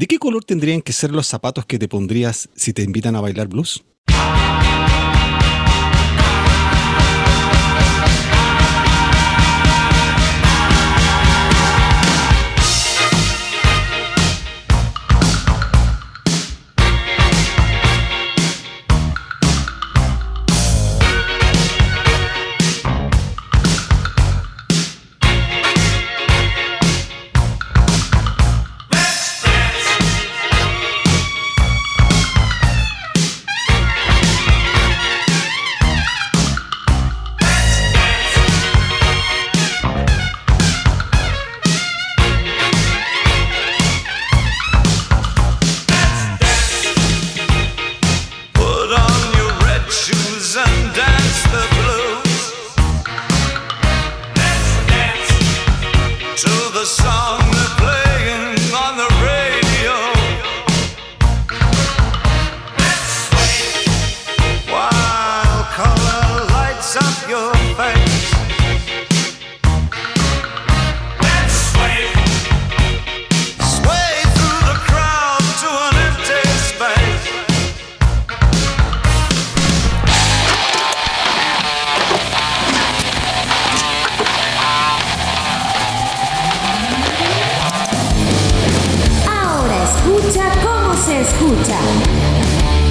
¿De qué color tendrían que ser los zapatos que te pondrías si te invitan a bailar blues?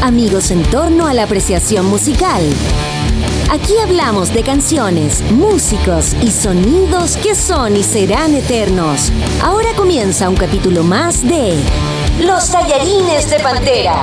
En torno a la apreciación musical. Aquí hablamos de canciones, músicos y sonidos que son y serán eternos. Ahora comienza un capítulo más de Los tallarines de Pantera.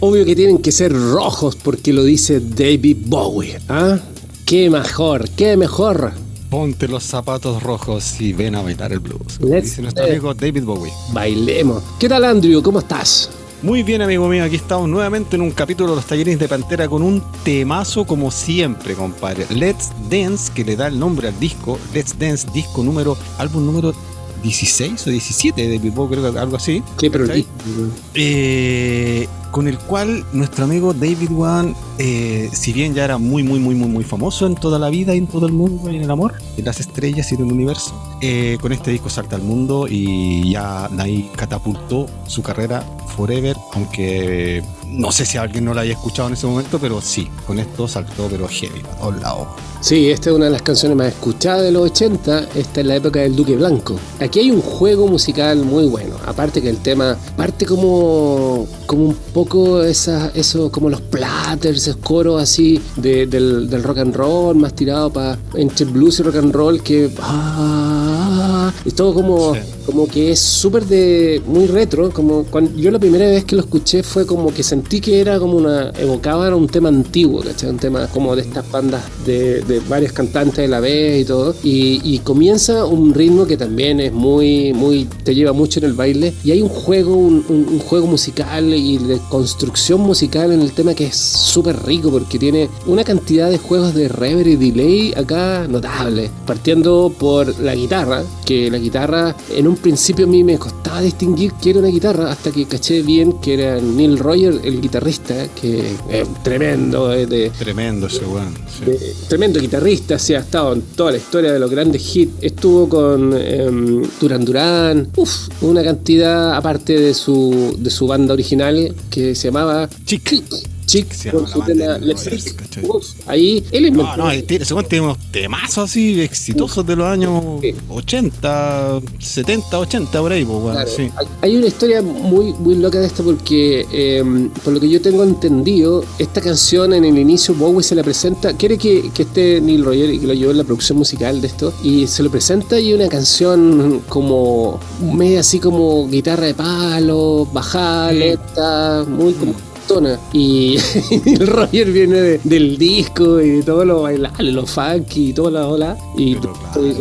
Obvio que tienen que ser rojos porque lo dice David Bowie. ¿Ah? ¿Qué mejor? ¿Qué mejor? Ponte los zapatos rojos y ven a bailar el blues. dice nuestro amigo David Bowie. Bailemos. ¿Qué tal, Andrew? ¿Cómo estás? Muy bien, amigo mío. Aquí estamos nuevamente en un capítulo de los talleres de Pantera con un temazo como siempre, compadre. Let's Dance, que le da el nombre al disco. Let's Dance, disco número, álbum número 16 o 17 de Bowie, creo que algo así. ¿Qué, pero eh, con el cual nuestro amigo David Wan, eh, si bien ya era muy, muy, muy, muy, muy famoso en toda la vida y en todo el mundo y en el amor, en las estrellas y en el universo, eh, con este disco salta al mundo y ya ahí catapultó su carrera forever, aunque no sé si alguien no la haya escuchado en ese momento, pero sí, con esto saltó, pero heavy, a todos lados. Sí, esta es una de las canciones más escuchadas de los 80. Esta es la época del Duque Blanco. Aquí hay un juego musical muy bueno. Aparte que el tema parte como, como un poco esa, eso, como los platters, esos coros así del, rock and roll, más tirado para entre blues y rock and roll, que. Ah, y todo como como que es súper de muy retro, como cuando yo la primera vez que lo escuché fue como que sentí que era como una evocaba un tema antiguo, ¿cachai? Un tema como de estas bandas de, de varios cantantes de la vez y todo. Y, comienza un ritmo que también es muy muy te lleva mucho en el baile. Y hay un juego un, juego musical y de construcción musical en el tema que es súper rico porque tiene una cantidad de juegos de reverb y delay acá notable, partiendo por la guitarra, que la guitarra en un principio a mí me costaba distinguir que era una guitarra hasta que caché bien que era Neil Roger, el guitarrista, que es tremendo. de, tremendo ese weón. Tremendo guitarrista, se ha estado en toda la historia de los grandes hits. Estuvo con em, Duran Duran, uff, una cantidad aparte de su, de su banda original que se llamaba Chick. Chick con su tema Ahí él inventó. No, no, tiene unos temazos así exitosos de los años 80, 70, 80 por ahí. Pues, sí. Hay una historia muy, muy loca de esto porque, em, por lo que yo tengo entendido, esta canción en el inicio Bowie se la presenta, quiere que, que esté Neil Roger y que lo lleve en la producción musical de esto, y se lo presenta y una canción como media así como guitarra de palo, bajada, lenta, muy como y, el Roger viene del disco y de todo lo bailable, lo funky y toda la ola. Y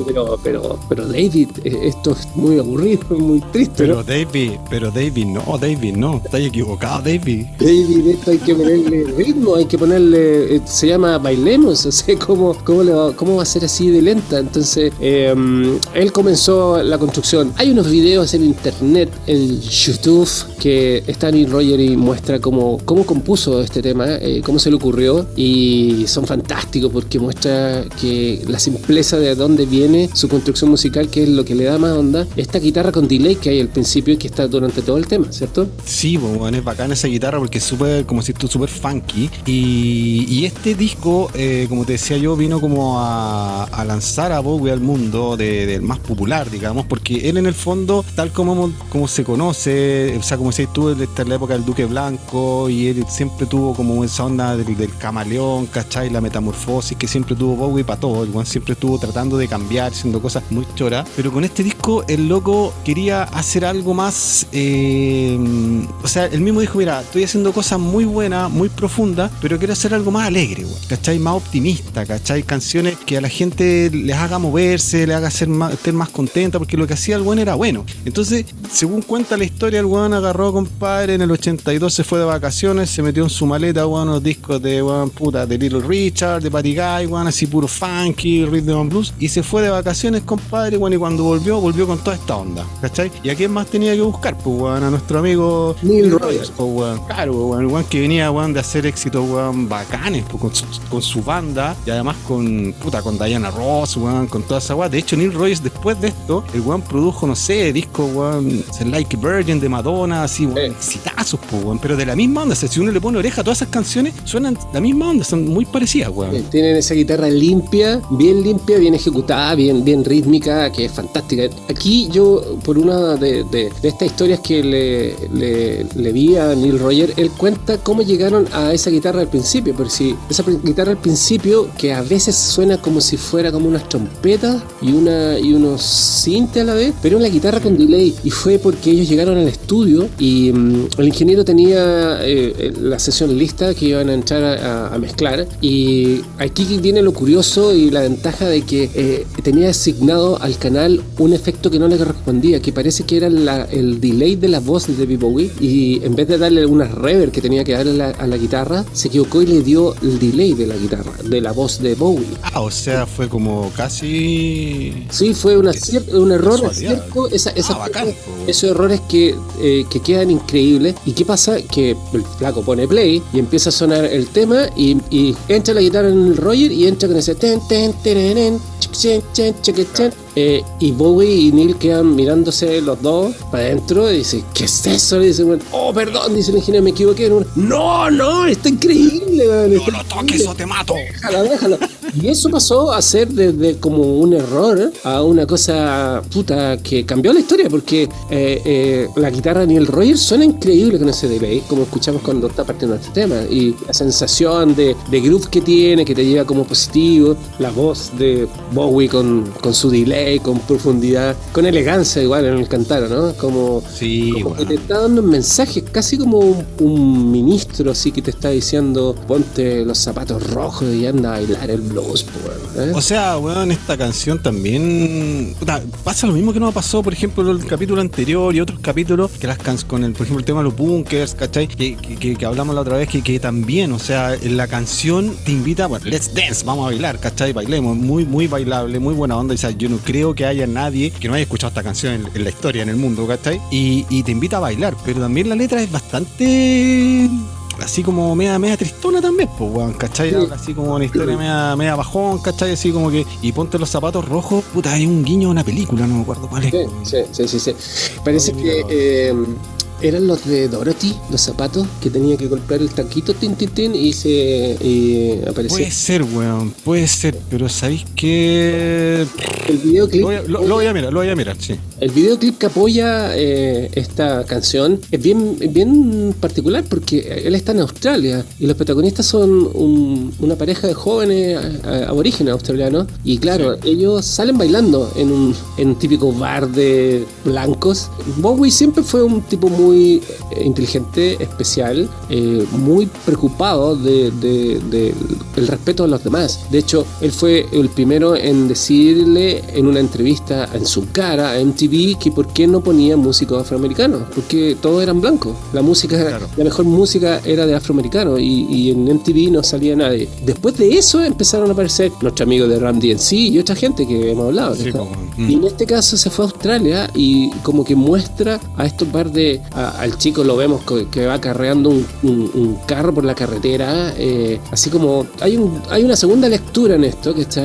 pero, pero, pero, David, eh, esto es muy aburrido, muy triste. Pero David, pero David, no, David, no, estás equivocado, David. David, esto hay que ponerle ritmo, hay que ponerle, eh, se llama bailemos, o sea, ¿cómo, cómo, va, cómo va a ser así de lenta? Entonces, em, él comenzó la construcción. Hay unos videos en internet, en YouTube, que están y Roger y muestra cómo cómo, compuso este tema, eh, cómo se le ocurrió y son fantásticos porque muestra que la simpleza de dónde viene su construcción musical, que es lo que le da más onda, esta guitarra con delay que hay al principio y que está durante todo el tema, ¿cierto? Sí, pues, bueno, es bacana esa guitarra porque es súper, como si tú, súper funky. Y, y este disco, eh, como te decía yo, vino como a, a lanzar a Bowie al mundo de- del más popular, digamos, porque él en el fondo, tal como, como se conoce, o sea, como decías tú, está en la época del Duque Blanco y él siempre tuvo como esa onda del, del camaleón, ¿cachai? La metamorfosis que siempre tuvo Bowie para todo. El siempre estuvo tratando de cambiar, haciendo cosas muy choras. Pero con este disco, el loco quería hacer algo más. eh, o sea, él mismo dijo: Mira, estoy haciendo cosas muy buenas, muy profundas, pero quiero hacer algo más alegre, weón, ¿cachai? Más optimista, ¿cachai? Canciones que a la gente les haga moverse, les haga ser más, contenta, porque lo que hacía el weón era bueno. Entonces, según cuenta la historia, el weón agarró, compadre, en el 82 se fue de vacaciones, se metió en su maleta, weón, unos discos de, weón, puta, de Little Richard, de Patty Guy, weón, así puro funky, rhythm and blues, y se fue de vacaciones, compadre, weón, y cuando volvió, volvió con toda esta onda, ¿cachai? ¿Y a quién más tenía que buscar? Pues, weón, a nuestro amigo Neil Rogers. pues, weón. Claro, weón, el weón que venía, weón, de hacer éxitos, weón, bacanes, pues, con, su, con su banda, y además con, puta, con Diana Ross, weón, con toda esa weón. De hecho, Neil Rogers, después de esto, el weón produjo, no sé, discos, weón, Like Virgin de Madonna, así, weón, exitazos, pues, weón, pero de la misma onda, o sea, si uno le pone oreja todas esas canciones, suenan la misma onda, son muy parecidas, weón. Eh, Tienen esa guitarra limpia, bien limpia, bien ejecutada, bien, bien rítmica, que es fantástica. Aquí yo, por una de, estas historias que le, le- le vi a Neil Roger, él cuenta cómo llegaron a esa guitarra al principio. Pero si esa guitarra al principio, que a veces suena como si fuera como unas trompetas y, una, y unos sintes a la vez, pero una guitarra con delay. Y fue porque ellos llegaron al estudio y mm, el ingeniero tenía eh, eh, la sesión lista que iban a entrar a, a- mezclar. Y aquí viene lo curioso y la ventaja de que eh, tenía asignado al canal un efecto que no le correspondía, que parece que era la- el delay de la voz de David Bowie. Y en vez de darle una reverb que tenía que darle a la, a la guitarra, se equivocó y le dio el delay de la guitarra, de la voz de Bowie. Ah, o sea, fue como casi... Sí, fue una un error cierto, esa, esa- Ah, bacán, esos errores que, eh, que quedan increíbles. ¿Y qué pasa? Que el flaco pone play y empieza a sonar el tema y, y entra la guitarra en el Roger y entra con ese ten, ten, chen. Eh, y Bowie y Neil quedan mirándose los dos para adentro y dice, ¿qué es eso? Le dice, bueno, oh, perdón, dice el ingeniero, me equivoqué. No, no, está increíble, man, No lo toques increíble". o te mato. Déjalo, déjalo. Y eso pasó a ser desde como un error a una cosa puta que cambió la historia porque eh, eh, la guitarra de Neil Rogers suena increíble con ese delay, como escuchamos cuando está partiendo este tema. Y la sensación de, de groove que tiene, que te lleva como positivo, la voz de Bowie con, con su delay, con profundidad, con elegancia igual en el cantar, ¿no? Como, Sí, como que weón. te está dando un mensaje, casi como un, un ministro así que te está diciendo ponte los zapatos rojos y anda a bailar el blues, ¿eh? O sea, weón, esta canción también. pasa lo mismo que nos pasó, por ejemplo, el capítulo anterior y otros capítulos, que las canciones con el, por ejemplo, el tema de los bunkers, ¿cachai? Que, que- hablamos la otra vez, que, que también, o sea, la canción te invita, bueno, let's dance, vamos a bailar, ¿cachai? Bailemos, muy, muy bailable, muy buena onda. O sea, yo no creo que haya nadie que no haya escuchado esta canción en, en la historia, en el mundo, ¿cachai? Y, y te invita a bailar, pero también la letra es bastante así como media, media tristona también, pues, weón, ¿cachai? Así como una historia media, media bajón, ¿cachai? Así como que, y ponte los zapatos rojos, puta, hay un guiño a una película, no me acuerdo cuál es. Sí, sí, sí, sí. Parece que eh, eran los de Dorothy, los zapatos, que tenía que golpear el taquito, tin, tin, tin, y se y aparecía Puede ser, weón, puede ser, pero ¿sabéis qué? el videoclip. Lo voy, a, lo- lo voy a mirar, lo voy a mirar, sí. El videoclip que apoya eh, esta canción es bien, bien particular porque él está en Australia y los protagonistas son un- una pareja de jóvenes eh, aborígenes australianos y claro, ellos salen bailando en un, en un típico bar de blancos. Bowie siempre fue un tipo muy eh, inteligente, especial, eh, muy preocupado de, de- de el respeto a los demás. De hecho, él fue el primero en decirle en una entrevista en su cara a MTV MTV que por qué no ponía músicos afroamericanos, porque todos eran blancos. La música, la mejor música era de afroamericanos y, en MTV no salía nadie. Después de eso empezaron a aparecer nuestros amigos de Ram DNC y otra gente que hemos hablado. Y en este caso se fue a Australia y como que muestra a estos par de. al chico lo vemos que, va carreando un, carro por la carretera. Eh, así como hay, un, hay una segunda lectura en esto, que está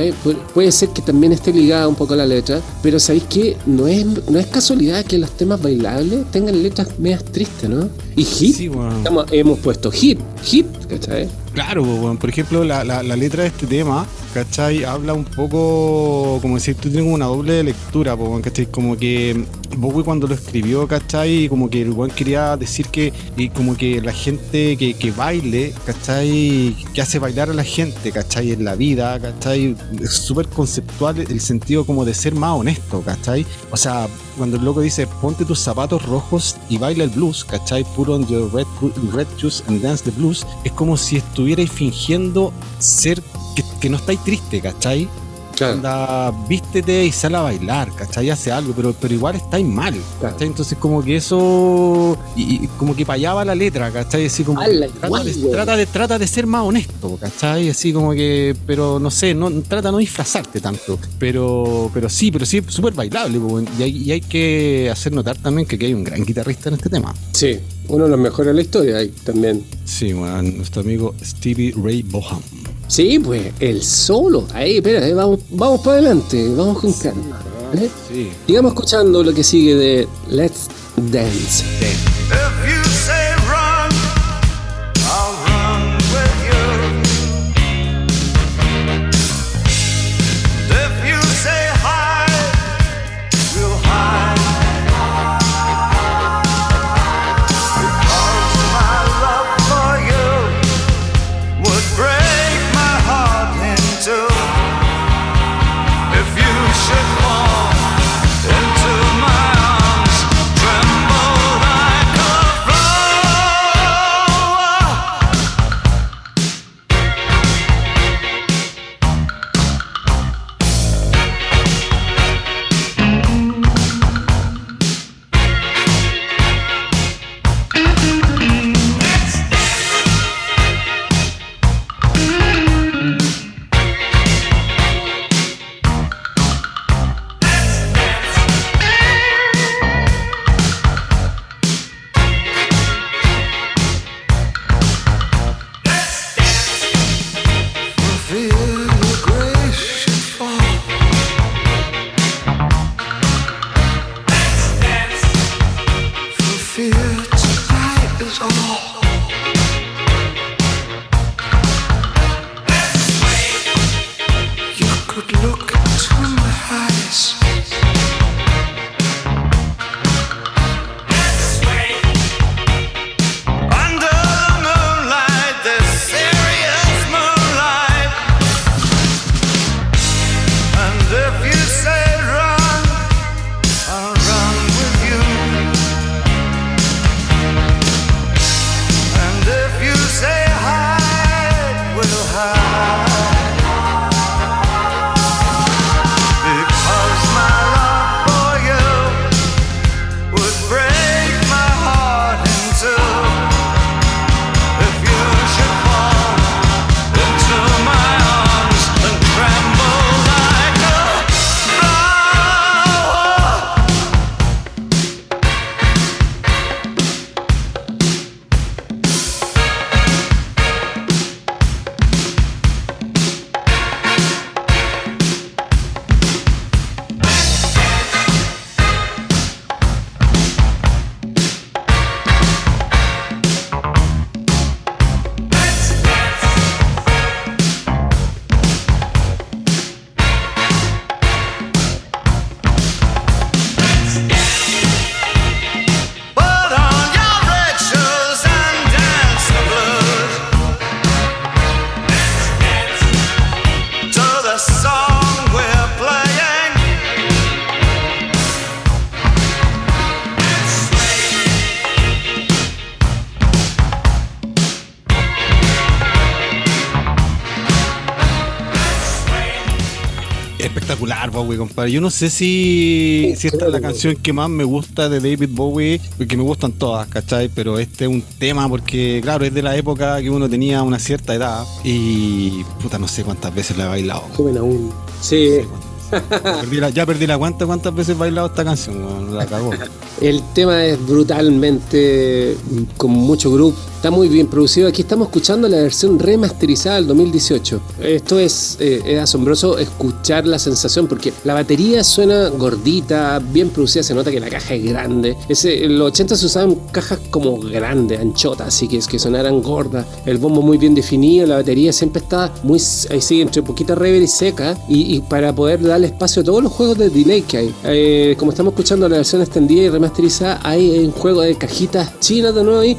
puede ser que también esté ligada un poco a la letra, pero sabéis que no es, no es casualidad que los temas bailables tengan letras medias tristes, ¿no? Y hit, hemos puesto hit, hit, ¿cachai? Claro, bueno, por ejemplo, la, la, letra de este tema, ¿cachai? Habla un poco, como decir, tú tienes una doble lectura, ¿cachai? Como que Bowie cuando lo escribió, ¿cachai? Como que el quería decir que, y como que la gente que, que, baile, ¿cachai? Que hace bailar a la gente, ¿cachai? En la vida, ¿cachai? Es súper conceptual el sentido como de ser más honesto, ¿cachai? O sea, cuando el loco dice, ponte tus zapatos rojos y baila el blues, ¿cachai? Put on your red, red shoes and dance the blues, es como si estuvierais fingiendo ser que, no estáis triste, ¿cachai? Anda, vístete y sale a bailar, ¿cachai? Hace algo, pero, pero igual estáis mal, ¿cachai? Entonces como que eso, y, como que payaba la letra, ¿cachai? Así como, trata, de, trata, de, trata, de, ser más honesto, ¿cachai? Así como que, pero no sé, no trata de no disfrazarte tanto, pero, pero sí, pero sí, súper bailable, y hay, y hay, que hacer notar también que aquí hay un gran guitarrista en este tema. Sí, uno de los mejores de la historia hay también. Sí, bueno, nuestro amigo Stevie Ray Boham. Sí, pues, el solo. Ahí, espera, eh, vamos, vamos para adelante, vamos con calma. ¿vale? Sí. Sigamos escuchando lo que sigue de Let's Dance. Bowie, compadre. Yo no sé si, si esta es la canción que más me gusta de David Bowie, porque me gustan todas, ¿cachai? Pero este es un tema porque, claro, es de la época que uno tenía una cierta edad y, puta, no sé cuántas veces la he bailado. Joven aún. Sí. ya perdí la cuenta cuántas veces he bailado esta canción, la cagó. El tema es brutalmente con mucho grupo Está muy bien producido. Aquí estamos escuchando la versión remasterizada del 2018. Esto es, eh, asombroso escuchar la sensación porque la batería suena gordita, bien producida. Se nota que la caja es grande. Ese, en los 80 se usaban cajas como grandes, anchotas, así que es que sonaran gordas. El bombo muy bien definido, la batería siempre está muy sigue entre poquita reverb y seca. Y, para poder darle espacio a todos los juegos de delay que hay. Eh, como estamos escuchando la versión extendida y remasterizada, hay un juego de cajitas chinas de nuevo ahí.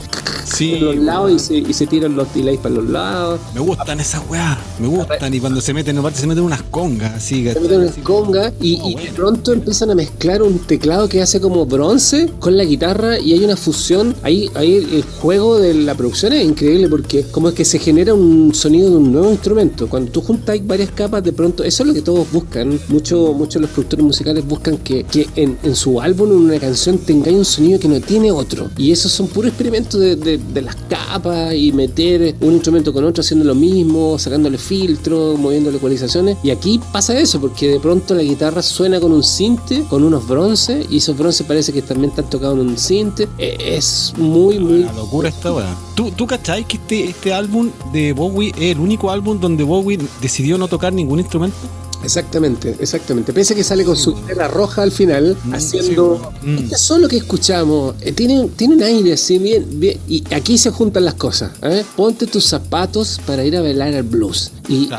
Sí lados y se, y se tiran los delays para los lados. Me gustan esas weas, me gustan. Y cuando se meten, aparte se meten unas congas, así. Se meten unas congas y, de pronto empiezan a mezclar un teclado que hace como bronce con la guitarra y hay una fusión. Ahí, ahí el juego de la producción es increíble porque como es que se genera un sonido de un nuevo instrumento. Cuando tú juntas varias capas, de pronto, eso es lo que todos buscan. Muchos de los productores musicales buscan que, que en, en, su álbum, en una canción, tengáis un sonido que no tiene otro. Y esos son puros experimentos de, de, de las capa y meter un instrumento con otro haciendo lo mismo, sacándole filtros, moviéndole ecualizaciones. Y aquí pasa eso, porque de pronto la guitarra suena con un cinte, con unos bronces, y esos bronces parece que también están tocados en un cinte. E, es muy, muy. La locura esta weá. ¿Tú, ¿Tú cacháis que este, este álbum de Bowie es el único álbum donde Bowie decidió no tocar ningún instrumento? Exactamente, exactamente. Pese que sale con su tela roja al final, mm, haciendo. Mm. Este solo que escuchamos eh, tiene, tiene un aire así, bien, bien. Y aquí se juntan las cosas. ¿eh? Ponte tus zapatos para ir a bailar al blues. Y,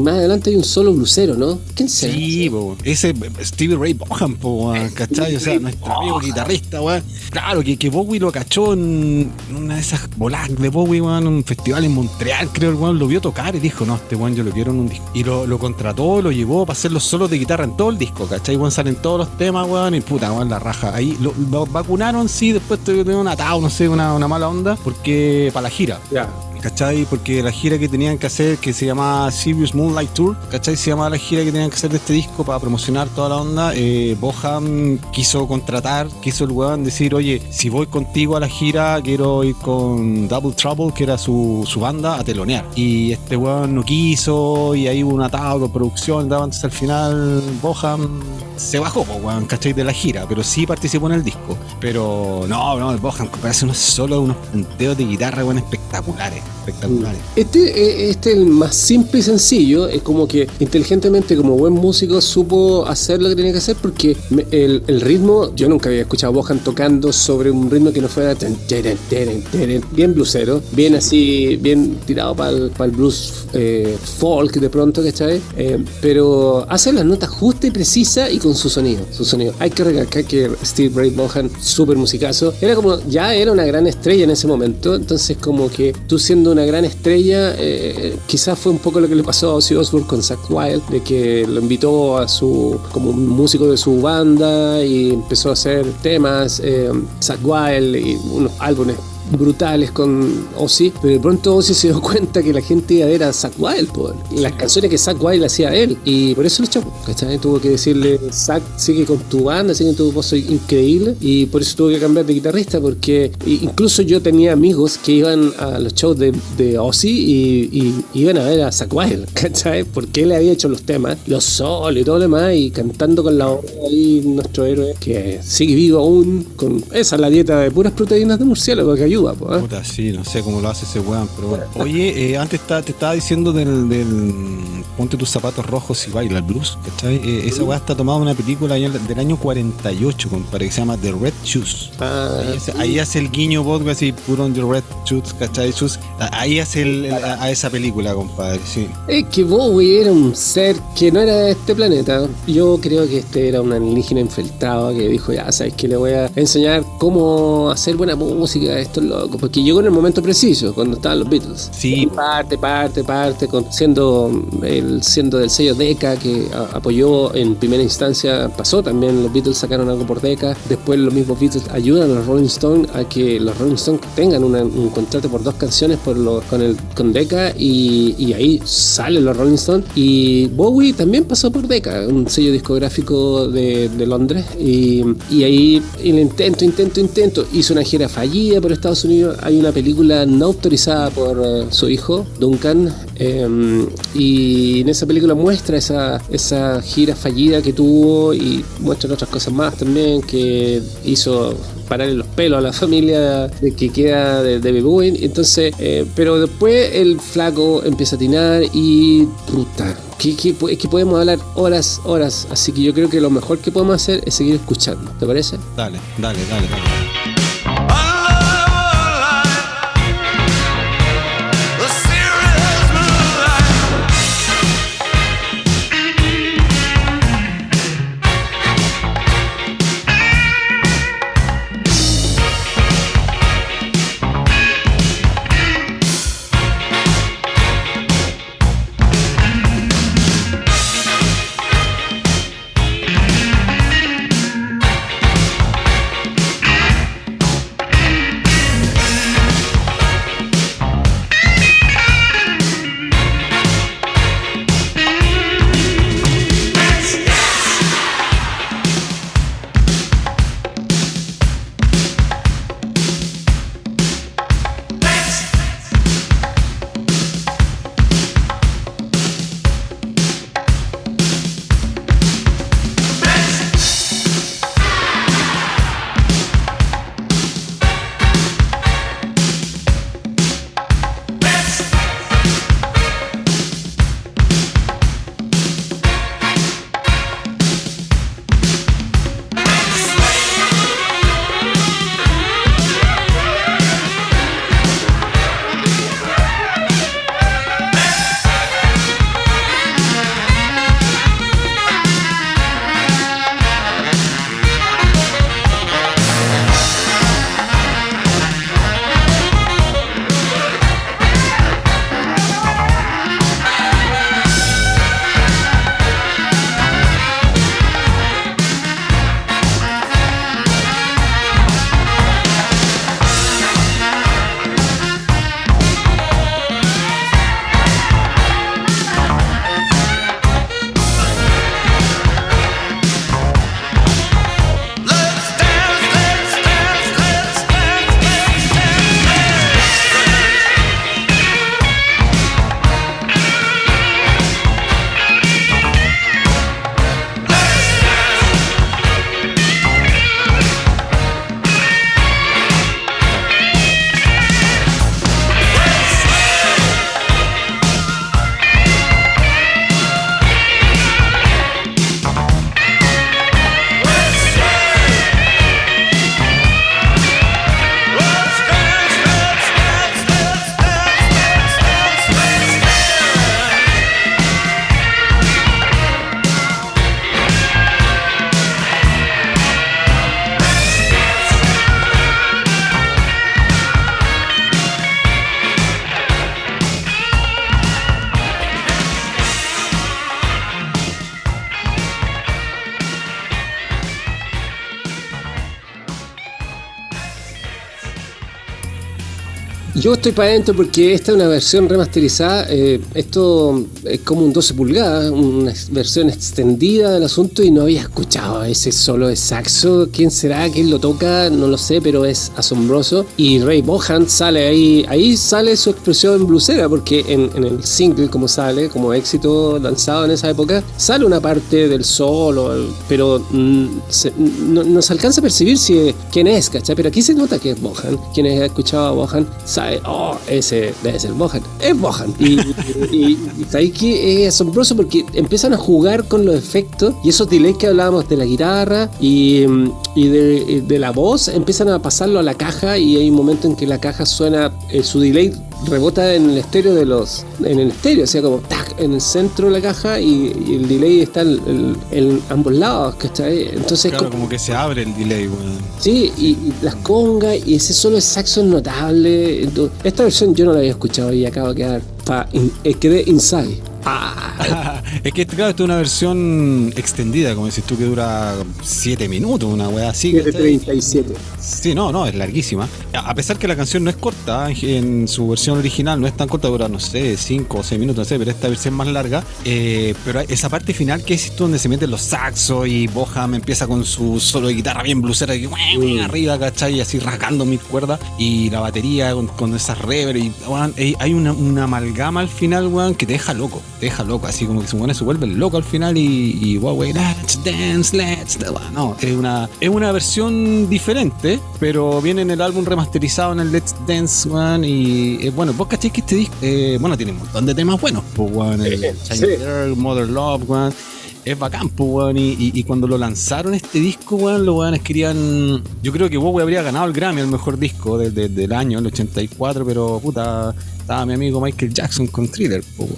más adelante hay un solo blusero, ¿no? ¿Quién será? Sí, bo, ese Stevie Ray Vaughan, po, ¿cachai? O sea, nuestro amigo guitarrista, weón. Claro, que, que Bowie lo cachó en una de esas voladas de Bowie, weón, en un festival en Montreal, creo, el weón lo vio tocar y dijo, no, este weón yo lo quiero en un disco. Y lo, lo contrató, lo llevó para hacer los solos de guitarra en todo el disco, ¿cachai? Weón, salen todos los temas, weón, y puta, weón, la raja. Ahí lo, vacunaron, sí, después tuvieron un atado, no sé, una, una mala onda, porque para la gira. Ya. ¿Cachai? Porque la gira que tenían que hacer, que se llamaba Sirius Moonlight Tour, ¿cachai? Se llamaba la gira que tenían que hacer de este disco para promocionar toda la onda. Eh, Boham quiso contratar, quiso el weón decir, oye, si voy contigo a la gira, quiero ir con Double Trouble, que era su, banda, a telonear. Y este weón no quiso, y ahí hubo un atado con producción, daban al final Boham se bajó, weón, ¿cachai? De la gira, pero sí participó en el disco. Pero no, no, el Boham hace unos solo unos punteos de guitarra, weón, espectaculares espectaculares. Este, eh, este es el más simple y sencillo. Es como que inteligentemente, como buen músico, supo hacer lo que tenía que hacer porque el, el ritmo, yo nunca había escuchado a Bohan tocando sobre un ritmo que no fuera bien bluesero, bien así, bien tirado para el, blues eh, folk de pronto, ¿cachai? Eh, pero hace las notas justas y precisas y con su sonido, su sonido. Hay que recalcar que Steve Ray Bohan, súper musicazo, era como, ya era una gran estrella en ese momento, entonces como que tú siendo una gran estrella, eh, quizás fue un poco lo que le pasó a Ozzy Osbourne con Zack Wild, de que lo invitó a su como músico de su banda y empezó a hacer temas, eh, Zack Wild y unos álbumes brutales con Ozzy, pero de pronto Ozzy se dio cuenta que la gente iba a ver a Zack Wild, por las canciones que Zack Wild hacía él, y por eso lo echó, ¿cachai? Tuvo que decirle, Zack, sigue con tu banda, sigue tu voz increíble, y por eso tuvo que cambiar de guitarrista, porque incluso yo tenía amigos que iban a los shows de, de Ozzy y, iban a ver a Zack Wild, ¿cachai? Porque él había hecho los temas, los solos y todo lo demás, y cantando con la voz ahí nuestro héroe, que sigue vivo aún, con esa la dieta de puras proteínas de murciélago que ayuda ¿eh? Puta, sí, no sé cómo lo hace ese weón, pero bueno. Oye, eh, antes te estaba diciendo del, del, Ponte tus zapatos rojos y baila el blues, ¿cachai? Eh, esa weá está tomada una película del año 48, compadre, que se llama The Red Shoes. Ah, ahí, hace, el guiño vos, así, puro on The Red Shoes, ¿cachai? ahí hace el, a, esa película, compadre, sí. Es que Bowie era un ser que no era de este planeta. Yo creo que este era un alienígena infiltrado que dijo, ya sabes que le voy a enseñar cómo hacer buena música, esto es loco, porque llegó en el momento preciso, cuando estaban los Beatles. Sí. Parte, parte, parte, con, siendo, el, siendo del sello Decca que apoyó en primera instancia, pasó también, los Beatles sacaron algo por Decca, después los mismos Beatles ayudan a los Rolling Stones a que los Rolling Stones tengan un contrato por dos canciones por lo, con, el, con Decca y, y ahí salen los Rolling Stones y Bowie también pasó por Decca, un sello discográfico de, de Londres y, y ahí el intento, intento, intento, hizo una gira fallida por Estados Unidos, hay una película no autorizada por eh, su hijo, Duncan, em, y en esa película muestra esa, esa gira fallida que tuvo y muestra otras cosas más también que hizo pararle los pelos a la familia de que queda de David Bowie. Entonces, eh, pero después el flaco empieza a atinar y puta. Que, que, que, podemos hablar horas, horas. Así que yo creo que lo mejor que podemos hacer es seguir escuchando. ¿Te parece? Dale, dale, dale, dale. Yo estoy para adentro porque esta es una versión remasterizada. Eh, esto es como un 12 pulgadas, una versión extendida del asunto y no había escuchado ese solo de saxo. ¿Quién será? ¿Quién lo toca? No lo sé, pero es asombroso. Y Ray Bohan sale ahí, ahí sale su expresión blusera porque en, el single, como sale, como éxito lanzado en esa época, sale una parte del solo, pero mm, no, se alcanza a percibir si, quién es, ¿cachai? Pero aquí se nota que es Bohan. Quienes han escuchado a Bohan oh, ese debe ser Bohan. Es Bohan. Y, y, que es asombroso porque empiezan a jugar con los efectos y esos delays que hablábamos de la guitarra y, y de, de, la voz, empiezan a pasarlo a la caja y hay un momento en que la caja suena, eh, su delay rebota en el estéreo de los. En el estéreo, o sea, como tac, en el centro de la caja y, el delay está en, ambos lados, ¿cachai? Entonces. Claro, como, que se abre el delay, weón. Sí, y, las congas y ese solo de saxo es notable. esta versión yo no la había escuchado y acabo de quedar. Pa, eh, quedé inside. Ah. es que claro, esta es una versión extendida, como decís tú, que dura 7 minutos, una weá así. 7.37. Sí, no, no, es larguísima. A pesar que la canción no es corta, en su versión original no es tan corta, dura, no sé, 5 o 6 minutos, no sé, pero esta versión es más larga. Eh, pero esa parte final que es donde se meten los saxos y Boham empieza con su solo de guitarra bien blusera, y, arriba, ¿cachai? Y así rasgando mis cuerdas. Y la batería con, con esas rever. Y hay una, una amalgama al final, weón, que te deja loco te deja loco, así como que se, se vuelve loco al final y, y wow, let's dance, let's No, es una, es una versión diferente, pero viene en el álbum remasterizado en el Let's Dance One y eh, bueno, vos cachéis que este disco, eh, bueno, tiene un montón de temas buenos, pues, one, el Girl, Mother Love, one es bacán, pues, y, y, cuando lo lanzaron este disco, weón, los weones querían. Yo creo que Bowie habría ganado el Grammy, el mejor disco del año, el 84, pero puta, estaba mi amigo Michael Jackson con Thriller, pues,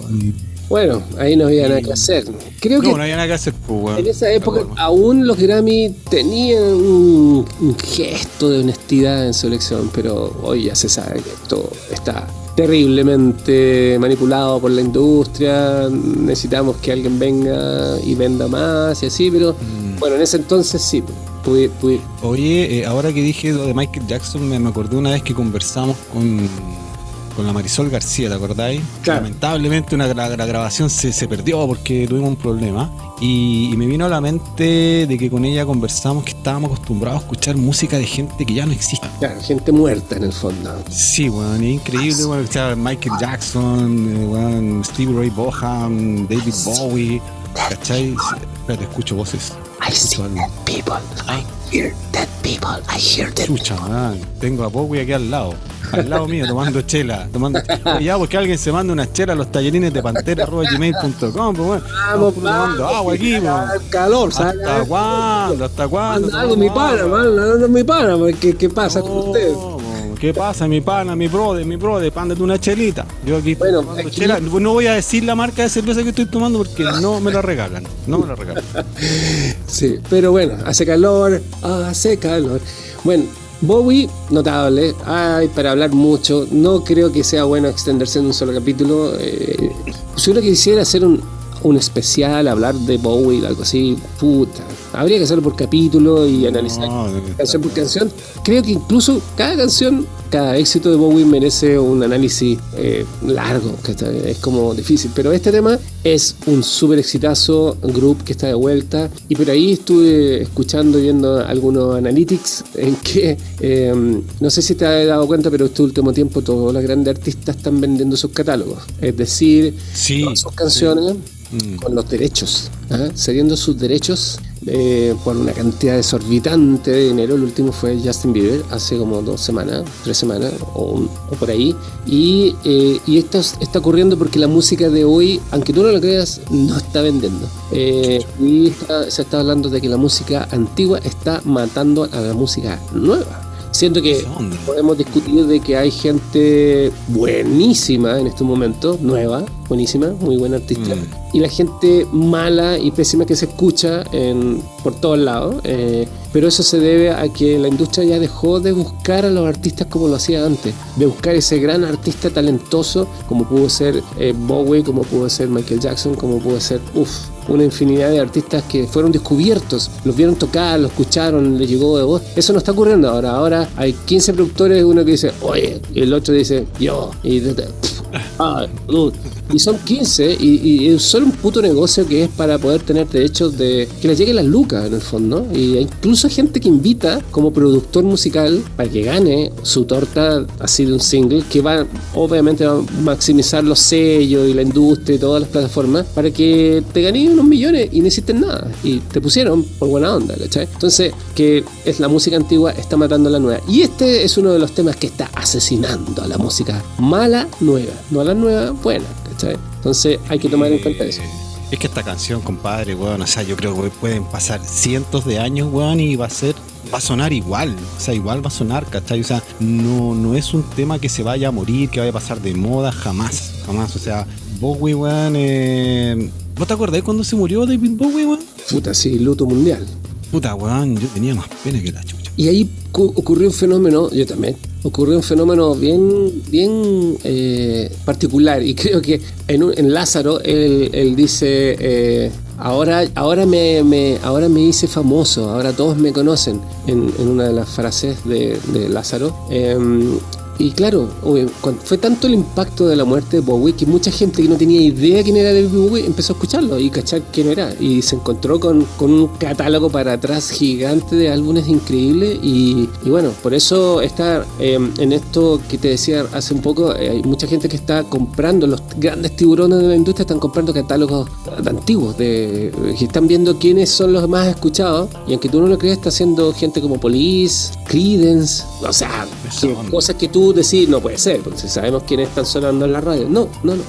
bueno, ahí no había nada que hacer. Creo no, que no había nada que hacer, pues, En esa época aún los Grammy tenían un, gesto de honestidad en su elección, pero hoy ya se sabe que esto está terriblemente manipulado por la industria. Necesitamos que alguien venga y venda más y así, pero mm. bueno, en ese entonces sí. Oye, eh, ahora que dije lo de Michael Jackson, me acordé una vez que conversamos con con la Marisol García, ¿te acordáis? Lamentablemente una, la, grabación se, se, perdió porque tuvimos un problema. Y, me vino a la mente de que con ella conversamos que estábamos acostumbrados a escuchar música de gente que ya no existe. Claro, gente muerta en el fondo. Sí, bueno, es increíble, bueno, Michael Jackson, eh, Stevie Ray Vaughan, David Bowie. ¿Cachai? Espérate, escucho voces. I see dead people. I hear dead people. I hear dead Chucha, man. Tengo a Bowie aquí al lado al lado mío tomando chela. Tomando... ya, porque alguien se manda una chela a los tallerines de pantera.gmail.com, pues bueno. Vamos, tomando agua aquí, pues. calor, ¿Hasta cuándo? ¿Hasta cuándo? Algo mi pana, man, mi pana, ¿qué, qué pasa con usted? ¿Qué pasa, mi pana, mi brother, mi brother? Pándate una chelita. Yo aquí, bueno, aquí... Chela. No voy a decir la marca de cerveza que estoy tomando porque no me la regalan. No me la regalan. sí, pero bueno, hace calor, hace calor. Bueno, Bowie, notable. Ay, para hablar mucho. No creo que sea bueno extenderse en un solo capítulo. Eh, si uno quisiera hacer un, un especial, hablar de Bowie, algo así, puta. Habría que hacerlo por capítulo y analizar canción por canción. Creo que incluso cada canción, cada éxito de Bowie merece un análisis eh, largo, que es como difícil. Pero este tema es un súper exitazo, group que está de vuelta. Y por ahí estuve escuchando y viendo algunos analytics en que, em, no sé si te has dado cuenta, pero este último tiempo todos los grandes artistas están vendiendo sus catálogos. Es decir, sus canciones. Mm. con los derechos, ¿ah? cediendo sus derechos eh, por una cantidad desorbitante de dinero. El último fue Justin Bieber hace como dos semanas, tres semanas o, por ahí. Y, eh, y esto está ocurriendo porque la música de hoy, aunque tú no lo creas, no está vendiendo. Eh, y se está hablando de que la música antigua está matando a la música nueva. Siento que podemos discutir de que hay gente buenísima en este momento, nueva, buenísima, muy buena artista, mm. y la gente mala y pésima que se escucha en, por todos lados. Eh, pero eso se debe a que la industria ya dejó de buscar a los artistas como lo hacía antes, de buscar ese gran artista talentoso como pudo ser eh, Bowie, como pudo ser Michael Jackson, como pudo ser, uff, una infinidad de artistas que fueron descubiertos, los vieron tocar, los escucharon, les llegó de voz. Eso no está ocurriendo ahora. Ahora hay 15 productores, uno que dice, oye, y el otro dice, yo, y ah, y son 15 y, es solo un puto negocio que es para poder tener derechos de que les lleguen las lucas en el fondo. Y hay incluso gente que invita como productor musical para que gane su torta así de un single que va obviamente va a maximizar los sellos y la industria y todas las plataformas para que te ganen unos millones y no hiciste nada. Y te pusieron por buena onda, ¿cachai? Entonces, que es la música antigua está matando a la nueva. Y este es uno de los temas que está asesinando a la música mala nueva, no a la nueva buena. Entonces hay que tomar en cuenta eso. Es que esta canción, compadre, weón, o sea, yo creo que pueden pasar cientos de años, weón, y va a ser va a sonar igual, o sea, igual va a sonar, ¿cachai? O sea, no, no es un tema que se vaya a morir, que vaya a pasar de moda, jamás, jamás. O sea, Bowie, weón, eh... ¿vos te acordás cuando se murió David Bowie, weón? Puta, sí, luto mundial. Puta, weón, yo tenía más pena que la chucha. Y ahí ocurrió un fenómeno, yo también, ocurrió un fenómeno bien, bien eh, particular. Y creo que en, en Lázaro él, él dice, eh, ahora, ahora, me, me, ahora me hice famoso, ahora todos me conocen, en, en una de las frases de, de Lázaro. Em, y claro, fue tanto el impacto de la muerte de Bowie que mucha gente que no tenía idea quién era David Bowie empezó a escucharlo y cachar quién era. Y se encontró con, con un catálogo para atrás gigante de álbumes increíbles. Y, bueno, por eso está eh, en esto que te decía hace un poco, eh, hay mucha gente que está comprando, los grandes tiburones de la industria están comprando catálogos antiguos, de, que están viendo quiénes son los más escuchados. Y aunque tú no lo creas, está haciendo gente como Police, Credence, o sea, cosas que tú decir, no puede ser, porque sabemos quiénes están sonando en la radio. No, no, no.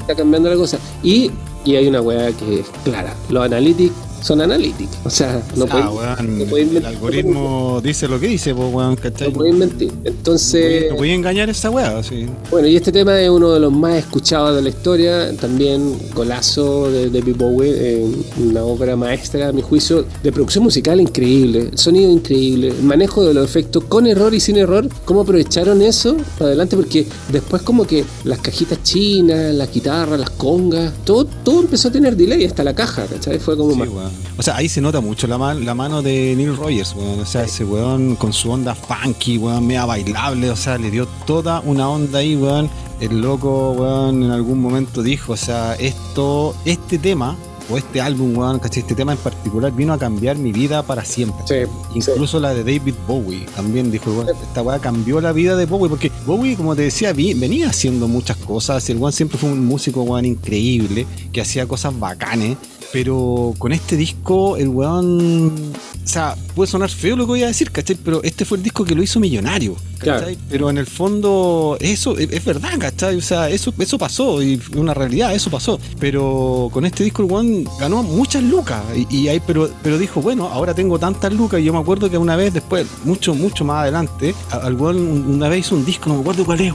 está cambiando la cosa. Y, y hay una weá que es clara. Los analytics son analytics. O sea, no, ah, pueden, El algoritmo dice lo que dice, pues, weón, ¿cachai? No pueden mentir. Entonces. No pueden engañar esa weá, sí. Bueno, y este tema es uno de los más escuchados de la historia. También golazo de David Bowie, eh, una obra maestra, a mi juicio, de producción musical increíble, sonido increíble, el manejo de los efectos con error y sin error. ¿Cómo aprovecharon eso para adelante? Porque después, como que las cajitas chinas, las guitarras, las congas, todo, todo empezó a tener delay, hasta la caja, ¿cachai? Fue como más. O sea, ahí se nota mucho la, la mano de Neil Rogers, weón. O sea, ese weón con su onda funky, weón, mea bailable. O sea, le dio toda una onda ahí, weón. El loco, weón, en algún momento dijo, o sea, esto, este tema, o este álbum, weón, ¿cachai? Este tema en particular vino a cambiar mi vida para siempre. Sí, Incluso la de David Bowie también dijo, weón, esta weá cambió la vida de Bowie, porque Bowie, como te decía, venía haciendo muchas cosas. El weón siempre fue un músico, weón, increíble, que hacía cosas bacanes pero con este disco, el weón. O sea, puede sonar feo lo que voy a decir, ¿cachai? Pero este fue el disco que lo hizo millonario. ¿Cachai? Pero en el fondo, eso es, verdad, ¿cachai? O sea, eso, eso pasó, y una realidad, eso pasó. Pero con este disco el weón ganó muchas lucas. Y, ahí, pero, pero dijo, bueno, ahora tengo tantas lucas. Y yo me acuerdo que una vez después, mucho, mucho más adelante, al weón una vez hizo un disco, no me acuerdo cuál es.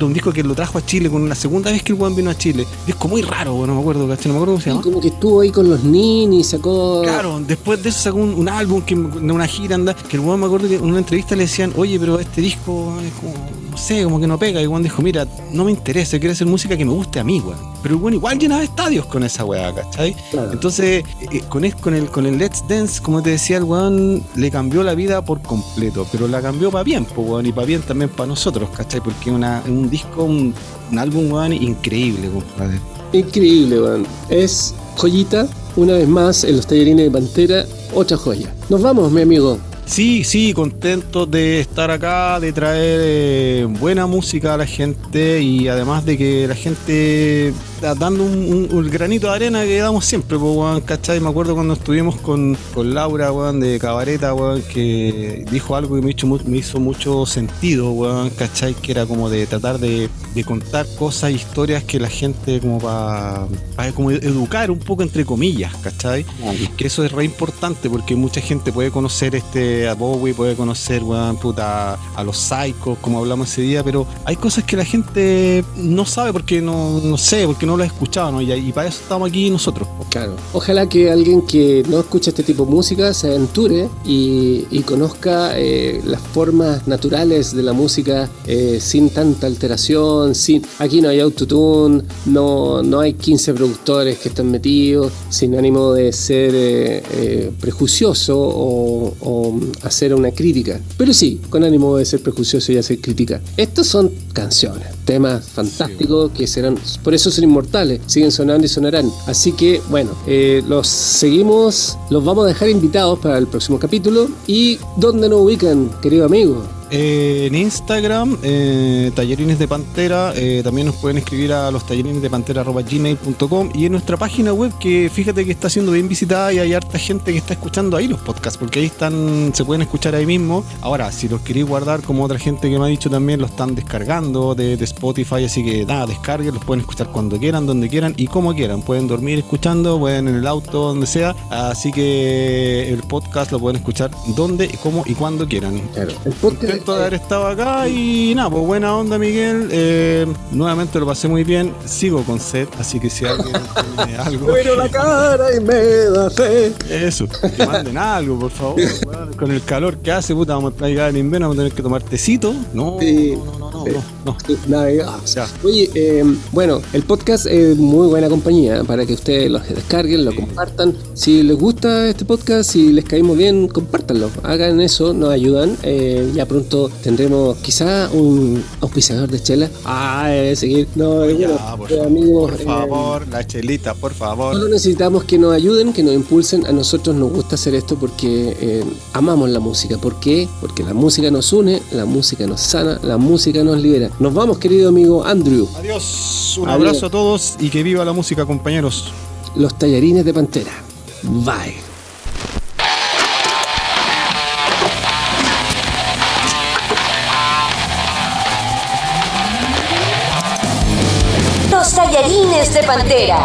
Un disco que lo trajo a Chile con la segunda vez que el weón vino a Chile. Disco muy raro, no me acuerdo, ¿cachai? No me acuerdo cómo se llama. como que estuvo ahí con los ninis, sacó. Claro, después de eso sacó un, álbum que, de una gira, anda, que el weón me acuerdo que en una entrevista le decían, oye, pero este disco es como, no sé, como que no pega. Y weón dijo, mira, no me interesa, quiero hacer música que me guste a mí, weón. Pero weón igual llenaba estadios con esa weá, ¿cachai? Entonces, eh, con, el, con, el, con el Let's Dance, como te decía, el weón le cambió la vida por completo, pero la cambió para bien, pues, weón, y para bien también para nosotros, ¿cachai? Porque una, un disco, un, un álbum, weón, increíble, compadre. Increíble, weón. Es joyita una vez más en los tallerines de Pantera, otra joya. Nos vamos, mi amigo. Sí, sí, contento de estar acá, de traer eh, buena música a la gente y además de que la gente dando un, granito de arena que damos siempre, pues, ¿cachai? Me acuerdo cuando estuvimos con, con Laura, weón, de Cabareta, weón, que dijo algo que me hizo, me hizo mucho sentido, weón, ¿cachai? Que era como de tratar de, contar cosas, historias que la gente como para como educar un poco entre comillas, ¿cachai? Que eso es re importante porque mucha gente puede conocer este a Bowie, puede conocer, puta, a los Psychos, como hablamos ese día, pero hay cosas que la gente no sabe porque no, no sé, porque no lo ha escuchado, ¿no? Y, para eso estamos aquí nosotros. Claro. Ojalá que alguien que no escucha este tipo de música se aventure y, conozca eh, las formas naturales de la música eh, sin tanta alteración, sin aquí no hay autotune, no, no hay 15 productores que están metidos, sin ánimo de ser eh, prejuicioso o, o hacer una crítica, pero sí, con ánimo de ser prejuicioso y hacer crítica. Estos son canciones, temas fantásticos que serán, por eso son inmortales, siguen sonando y sonarán. Así que, bueno, eh, los seguimos, los vamos a dejar invitados para el próximo capítulo. ¿Y dónde nos ubican, querido amigo? Eh, en Instagram, eh, Tallerines de Pantera. eh, también nos pueden escribir a los tallerines de pantera.gmail.com y en nuestra página web, que fíjate que está siendo bien visitada y hay harta gente que está escuchando ahí los podcasts, porque ahí están, se pueden escuchar ahí mismo. Ahora, si los queréis guardar, como otra gente que me ha dicho también, lo están descargando de, de Spotify, así que nada, descarguen, los pueden escuchar cuando quieran, donde quieran y como quieran. Pueden dormir escuchando, pueden en el auto, donde sea. Así que el podcast lo pueden escuchar donde, cómo y cuando quieran. Claro. El podcast. Contento de haber estado acá y nada, pues buena onda Miguel. Eh, nuevamente lo pasé muy bien. Sigo con sed, así que si alguien tiene algo, Pero la cara y me da fe. eso, que manden algo, por favor. Con el calor que hace, puta, vamos a llegar en invierno, vamos a tener que tomar tecito. No, Sí. no, no, no, Sí. no, no. Navega- Ya. Oye, eh, bueno, el podcast es muy buena compañía para que ustedes lo descarguen, lo compartan. Si les gusta este podcast, si les caímos bien, compártanlo. Hagan eso, nos ayudan. Eh, ya pronto tendremos quizá un auspiciador de chela. Ah, eh, seguir. No, eh, bueno, por, eh, amigos, por eh, favor, la chelita, por favor. Solo necesitamos que nos ayuden, que nos impulsen. A nosotros nos gusta hacer esto porque eh, amamos la música. ¿Por qué? Porque la música nos une, la música nos sana, la música nos libera. Nos vamos, querido amigo Andrew. Adiós, un Adiós. abrazo a todos y que viva la música, compañeros. Los tallarines de pantera. Bye. Los tallarines de Pantera.